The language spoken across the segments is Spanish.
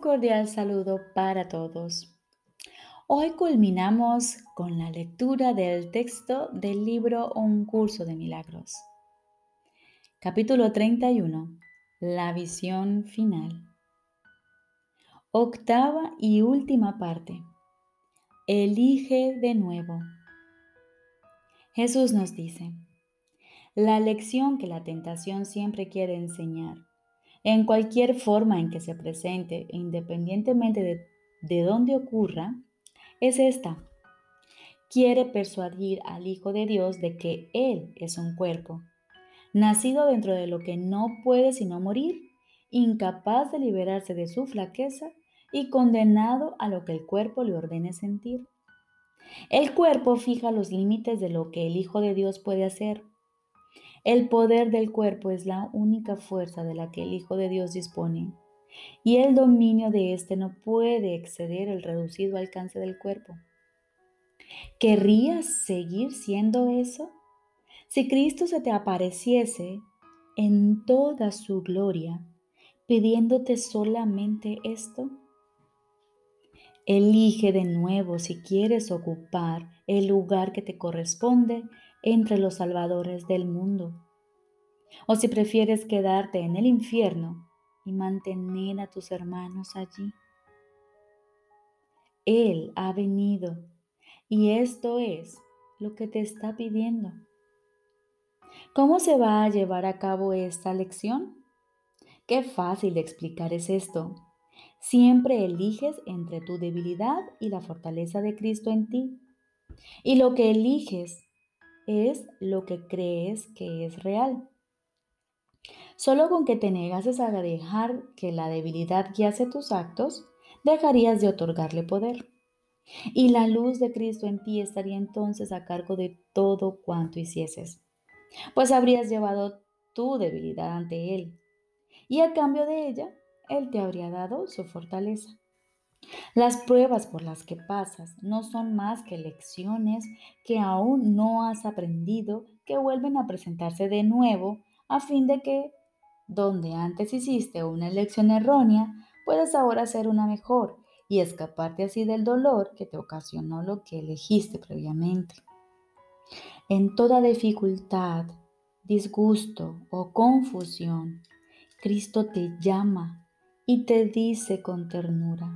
Cordial saludo para todos. Hoy culminamos con la lectura del texto del libro Un curso de milagros. Capítulo 31. La visión final. Octava y última parte. Elige de nuevo. Jesús nos dice, la lección que la tentación siempre quiere enseñar en cualquier forma en que se presente, independientemente de, de dónde ocurra, es esta. Quiere persuadir al Hijo de Dios de que Él es un cuerpo, nacido dentro de lo que no puede sino morir, incapaz de liberarse de su flaqueza y condenado a lo que el cuerpo le ordene sentir. El cuerpo fija los límites de lo que el Hijo de Dios puede hacer el poder del cuerpo es la única fuerza de la que el Hijo de Dios dispone, y el dominio de éste no puede exceder el reducido alcance del cuerpo. ¿Querrías seguir siendo eso? Si Cristo se te apareciese en toda su gloria, pidiéndote solamente esto, elige de nuevo si quieres ocupar el lugar que te corresponde entre los salvadores del mundo. O si prefieres quedarte en el infierno y mantener a tus hermanos allí. Él ha venido y esto es lo que te está pidiendo. ¿Cómo se va a llevar a cabo esta lección? Qué fácil de explicar es esto. Siempre eliges entre tu debilidad y la fortaleza de Cristo en ti. Y lo que eliges es lo que crees que es real. Solo con que te negases a dejar que la debilidad guiase tus actos, dejarías de otorgarle poder. Y la luz de Cristo en ti estaría entonces a cargo de todo cuanto hicieses, pues habrías llevado tu debilidad ante Él, y a cambio de ella, Él te habría dado su fortaleza. Las pruebas por las que pasas no son más que lecciones que aún no has aprendido que vuelven a presentarse de nuevo a fin de que, donde antes hiciste una elección errónea, puedas ahora hacer una mejor y escaparte así del dolor que te ocasionó lo que elegiste previamente. En toda dificultad, disgusto o confusión, Cristo te llama y te dice con ternura,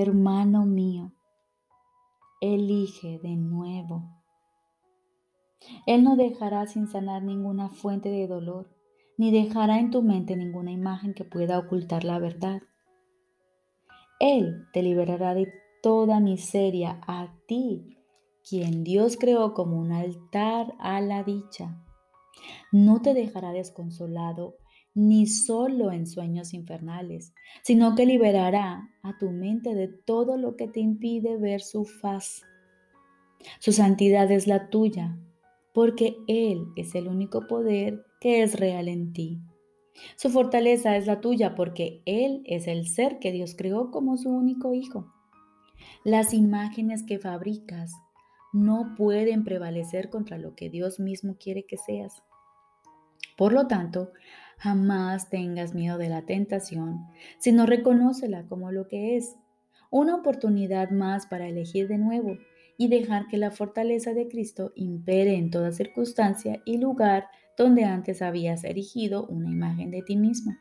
hermano mío, elige de nuevo. Él no dejará sin sanar ninguna fuente de dolor, ni dejará en tu mente ninguna imagen que pueda ocultar la verdad. Él te liberará de toda miseria a ti, quien Dios creó como un altar a la dicha. No te dejará desconsolado ni solo en sueños infernales, sino que liberará a tu mente de todo lo que te impide ver su faz. Su santidad es la tuya, porque Él es el único poder que es real en ti. Su fortaleza es la tuya porque Él es el ser que Dios creó como su único hijo. Las imágenes que fabricas no pueden prevalecer contra lo que Dios mismo quiere que seas. Por lo tanto, Jamás tengas miedo de la tentación, sino reconócela como lo que es, una oportunidad más para elegir de nuevo y dejar que la fortaleza de Cristo impere en toda circunstancia y lugar donde antes habías erigido una imagen de ti mismo.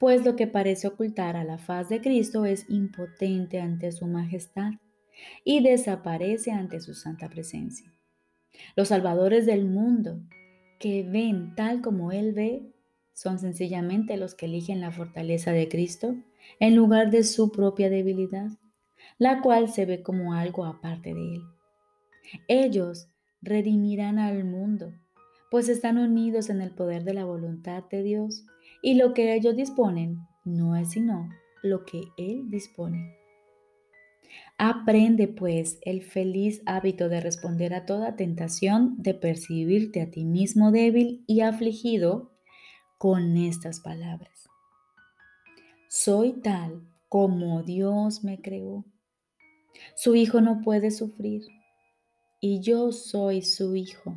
Pues lo que parece ocultar a la faz de Cristo es impotente ante su majestad y desaparece ante su santa presencia. Los salvadores del mundo, que ven tal como Él ve, son sencillamente los que eligen la fortaleza de Cristo en lugar de su propia debilidad, la cual se ve como algo aparte de Él. Ellos redimirán al mundo, pues están unidos en el poder de la voluntad de Dios, y lo que ellos disponen no es sino lo que Él dispone. Aprende pues el feliz hábito de responder a toda tentación de percibirte a ti mismo débil y afligido con estas palabras. Soy tal como Dios me creó. Su hijo no puede sufrir y yo soy su hijo.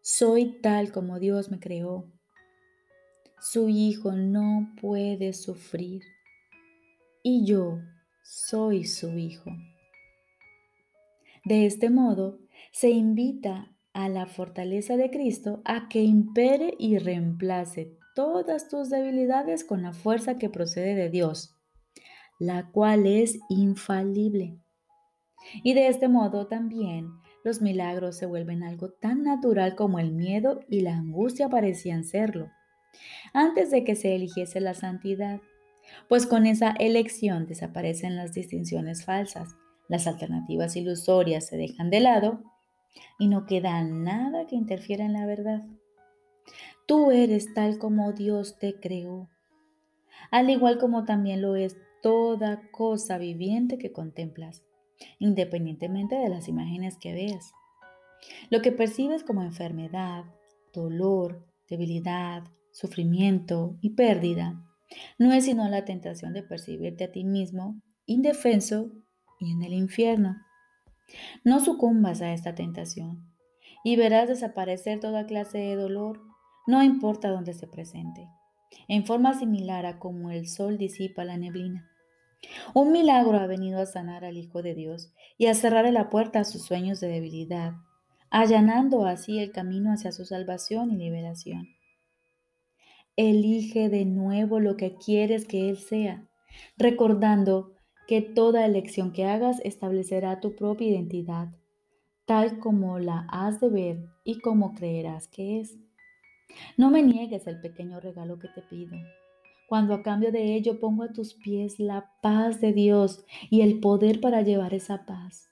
Soy tal como Dios me creó. su hijo no puede sufrir y yo soy su hijo. De este modo, se invita a la fortaleza de Cristo a que impere y reemplace todas tus debilidades con la fuerza que procede de Dios, la cual es infalible. Y de este modo también los milagros se vuelven algo tan natural como el miedo y la angustia parecían serlo, antes de que se eligiese la santidad, pues con esa elección desaparecen las distinciones falsas, las alternativas ilusorias se dejan de lado y no queda nada que interfiera en la verdad. Tú eres tal como Dios te creó, al igual como también lo es toda cosa viviente que contemplas, independientemente de las imágenes que veas. Lo que percibes como enfermedad, dolor, debilidad, sufrimiento y pérdida no es sino la tentación de percibirte a ti mismo indefenso y en el infierno. No sucumbas a esta tentación y verás desaparecer toda clase de dolor, no importa dónde se presente, en forma similar a como el sol disipa la neblina. Un milagro ha venido a sanar al Hijo de Dios y a cerrar la puerta a sus sueños de debilidad, allanando así el camino hacia su salvación y liberación. Elige de nuevo lo que quieres que Él sea, recordando que toda elección que hagas establecerá tu propia identidad, tal como la has de ver y como creerás que es. No me niegues el pequeño regalo que te pido, cuando a cambio de ello pongo a tus pies la paz de Dios y el poder para llevar esa paz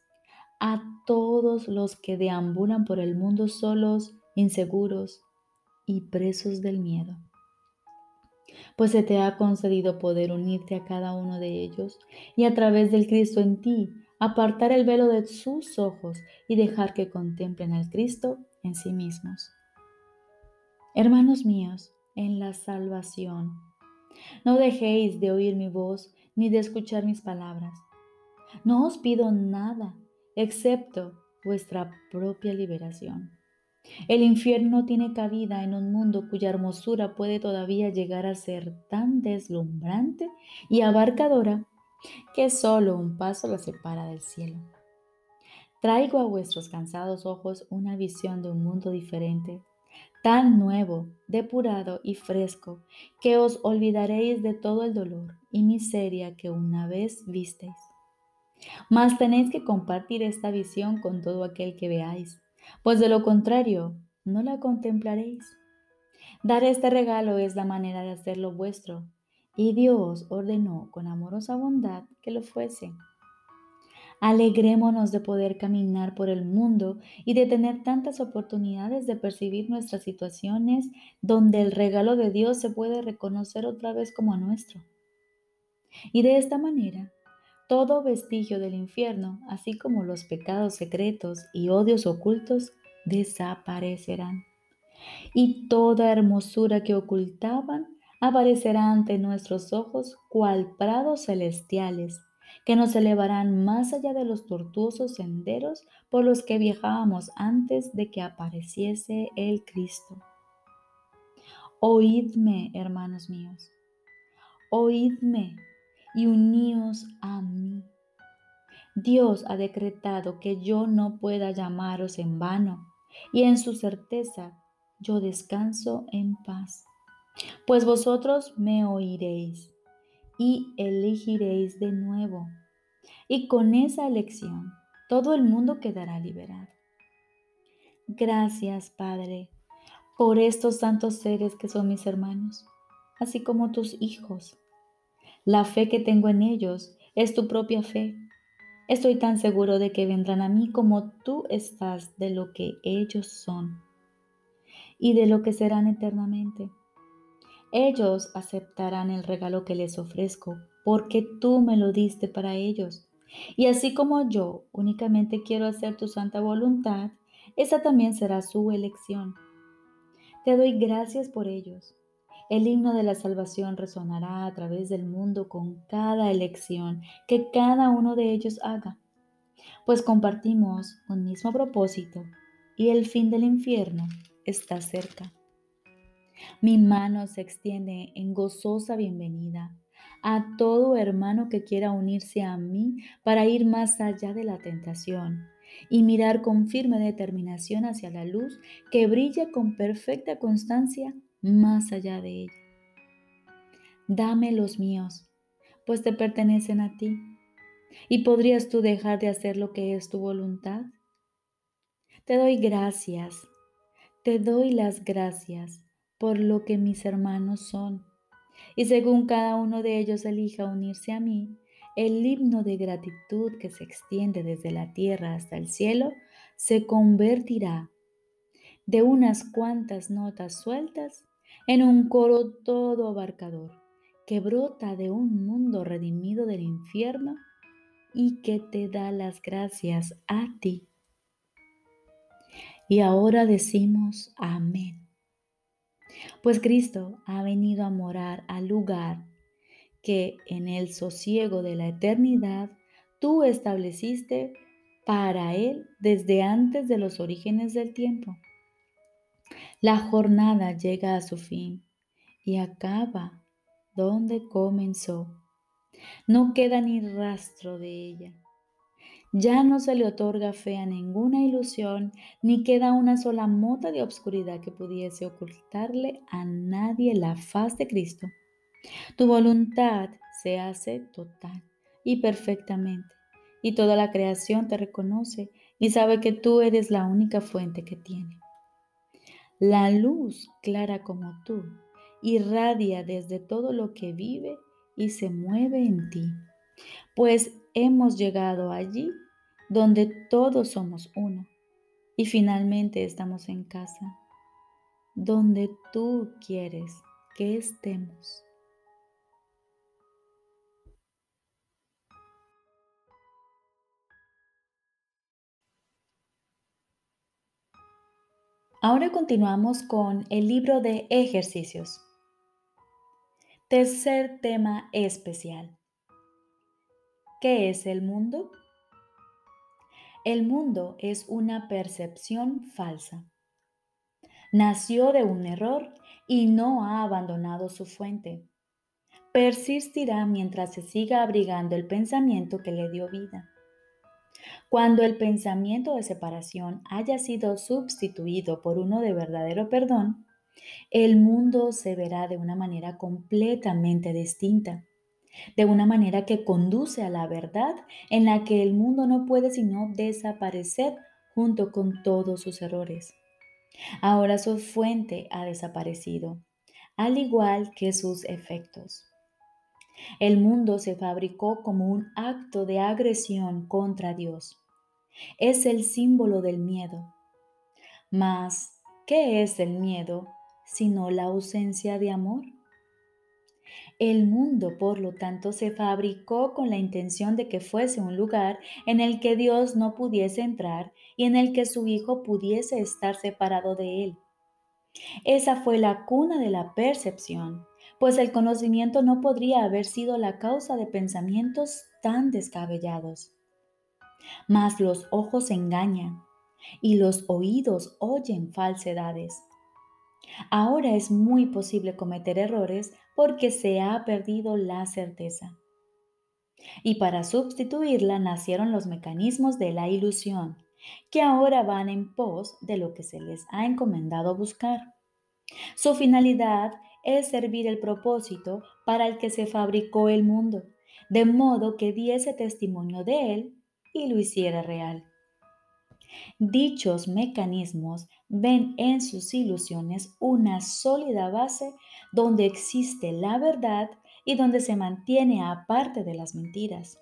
a todos los que deambulan por el mundo solos, inseguros y presos del miedo pues se te ha concedido poder unirte a cada uno de ellos y a través del Cristo en ti, apartar el velo de sus ojos y dejar que contemplen al Cristo en sí mismos. Hermanos míos, en la salvación, no dejéis de oír mi voz ni de escuchar mis palabras. No os pido nada excepto vuestra propia liberación. El infierno tiene cabida en un mundo cuya hermosura puede todavía llegar a ser tan deslumbrante y abarcadora que solo un paso la separa del cielo. Traigo a vuestros cansados ojos una visión de un mundo diferente, tan nuevo, depurado y fresco, que os olvidaréis de todo el dolor y miseria que una vez visteis. Mas tenéis que compartir esta visión con todo aquel que veáis pues de lo contrario, no la contemplaréis. Dar este regalo es la manera de hacerlo vuestro, y Dios ordenó con amorosa bondad que lo fuese. Alegrémonos de poder caminar por el mundo y de tener tantas oportunidades de percibir nuestras situaciones donde el regalo de Dios se puede reconocer otra vez como nuestro. Y de esta manera todo vestigio del infierno, así como los pecados secretos y odios ocultos, desaparecerán. Y toda hermosura que ocultaban aparecerá ante nuestros ojos cual prados celestiales, que nos elevarán más allá de los tortuosos senderos por los que viajábamos antes de que apareciese el Cristo. Oídme, hermanos míos, oídme y uníos a mí. Dios ha decretado que yo no pueda llamaros en vano, y en su certeza yo descanso en paz. Pues vosotros me oiréis y elegiréis de nuevo, y con esa elección todo el mundo quedará liberado. Gracias, Padre, por estos santos seres que son mis hermanos, así como tus hijos la fe que tengo en ellos es tu propia fe. Estoy tan seguro de que vendrán a mí como tú estás de lo que ellos son y de lo que serán eternamente. Ellos aceptarán el regalo que les ofrezco porque tú me lo diste para ellos. Y así como yo únicamente quiero hacer tu santa voluntad, esa también será su elección. Te doy gracias por ellos el himno de la salvación resonará a través del mundo con cada elección que cada uno de ellos haga, pues compartimos un mismo propósito y el fin del infierno está cerca. Mi mano se extiende en gozosa bienvenida a todo hermano que quiera unirse a mí para ir más allá de la tentación y mirar con firme determinación hacia la luz que brilla con perfecta constancia más allá de ella. Dame los míos, pues te pertenecen a ti. ¿Y podrías tú dejar de hacer lo que es tu voluntad? Te doy gracias, te doy las gracias por lo que mis hermanos son. Y según cada uno de ellos elija unirse a mí, el himno de gratitud que se extiende desde la tierra hasta el cielo se convertirá de unas cuantas notas sueltas en un coro todo abarcador que brota de un mundo redimido del infierno y que te da las gracias a ti. Y ahora decimos amén. Pues Cristo ha venido a morar al lugar que en el sosiego de la eternidad tú estableciste para Él desde antes de los orígenes del tiempo. La jornada llega a su fin y acaba donde comenzó. No queda ni rastro de ella. Ya no se le otorga fe a ninguna ilusión, ni queda una sola mota de obscuridad que pudiese ocultarle a nadie la faz de Cristo. Tu voluntad se hace total y perfectamente, y toda la creación te reconoce y sabe que tú eres la única fuente que tiene. La luz clara como tú irradia desde todo lo que vive y se mueve en ti, pues hemos llegado allí donde todos somos uno y finalmente estamos en casa, donde tú quieres que estemos. Ahora continuamos con el libro de ejercicios. Tercer tema especial. ¿Qué es el mundo? El mundo es una percepción falsa. Nació de un error y no ha abandonado su fuente. Persistirá mientras se siga abrigando el pensamiento que le dio vida. Cuando el pensamiento de separación haya sido sustituido por uno de verdadero perdón, el mundo se verá de una manera completamente distinta, de una manera que conduce a la verdad en la que el mundo no puede sino desaparecer junto con todos sus errores. Ahora su fuente ha desaparecido, al igual que sus efectos. El mundo se fabricó como un acto de agresión contra Dios. Es el símbolo del miedo. Mas, ¿qué es el miedo sino la ausencia de amor? El mundo, por lo tanto, se fabricó con la intención de que fuese un lugar en el que Dios no pudiese entrar y en el que su Hijo pudiese estar separado de él. Esa fue la cuna de la percepción, pues el conocimiento no podría haber sido la causa de pensamientos tan descabellados. Mas los ojos engañan y los oídos oyen falsedades. Ahora es muy posible cometer errores porque se ha perdido la certeza. Y para sustituirla nacieron los mecanismos de la ilusión, que ahora van en pos de lo que se les ha encomendado buscar. Su finalidad es servir el propósito para el que se fabricó el mundo, de modo que diese testimonio de él y lo hiciera real. Dichos mecanismos ven en sus ilusiones una sólida base donde existe la verdad y donde se mantiene aparte de las mentiras.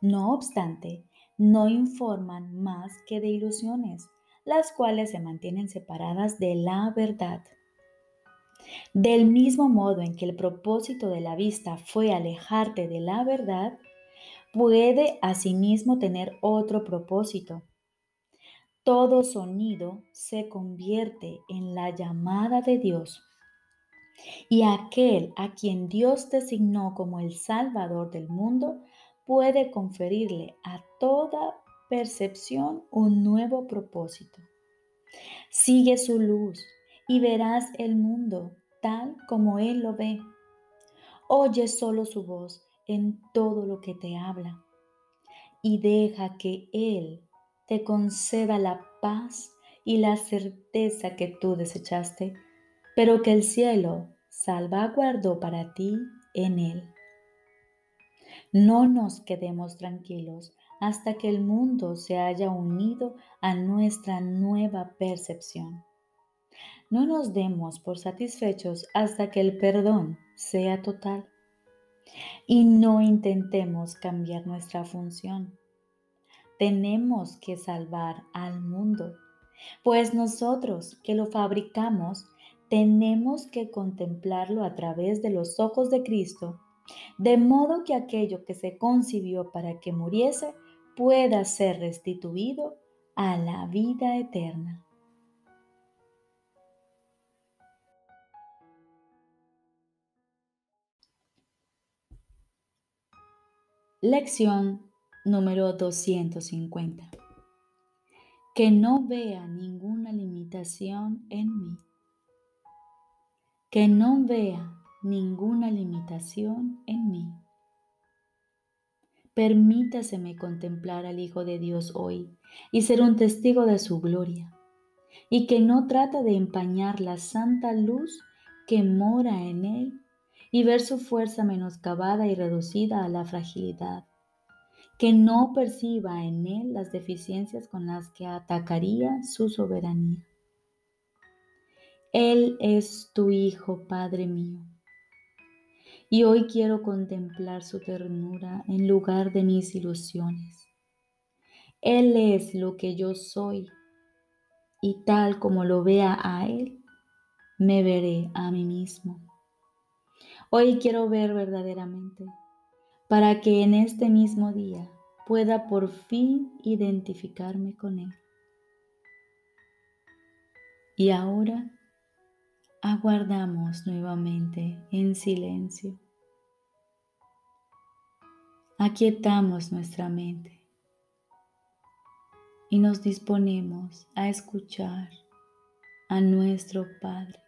No obstante, no informan más que de ilusiones, las cuales se mantienen separadas de la verdad. Del mismo modo en que el propósito de la vista fue alejarte de la verdad, puede asimismo tener otro propósito. Todo sonido se convierte en la llamada de Dios. Y aquel a quien Dios designó como el Salvador del mundo puede conferirle a toda percepción un nuevo propósito. Sigue su luz y verás el mundo tal como Él lo ve. Oye solo su voz en todo lo que te habla y deja que Él te conceda la paz y la certeza que tú desechaste, pero que el cielo salvaguardó para ti en Él. No nos quedemos tranquilos hasta que el mundo se haya unido a nuestra nueva percepción. No nos demos por satisfechos hasta que el perdón sea total. Y no intentemos cambiar nuestra función. Tenemos que salvar al mundo, pues nosotros que lo fabricamos tenemos que contemplarlo a través de los ojos de Cristo, de modo que aquello que se concibió para que muriese pueda ser restituido a la vida eterna. Lección número 250. Que no vea ninguna limitación en mí. Que no vea ninguna limitación en mí. Permítaseme contemplar al Hijo de Dios hoy y ser un testigo de su gloria, y que no trata de empañar la santa luz que mora en él y ver su fuerza menoscabada y reducida a la fragilidad, que no perciba en él las deficiencias con las que atacaría su soberanía. Él es tu Hijo, Padre mío y hoy quiero contemplar su ternura en lugar de mis ilusiones. Él es lo que yo soy y tal como lo vea a Él, me veré a mí mismo. Hoy quiero ver verdaderamente para que en este mismo día pueda por fin identificarme con Él. Y ahora aguardamos nuevamente en silencio. Aquietamos nuestra mente y nos disponemos a escuchar a nuestro Padre.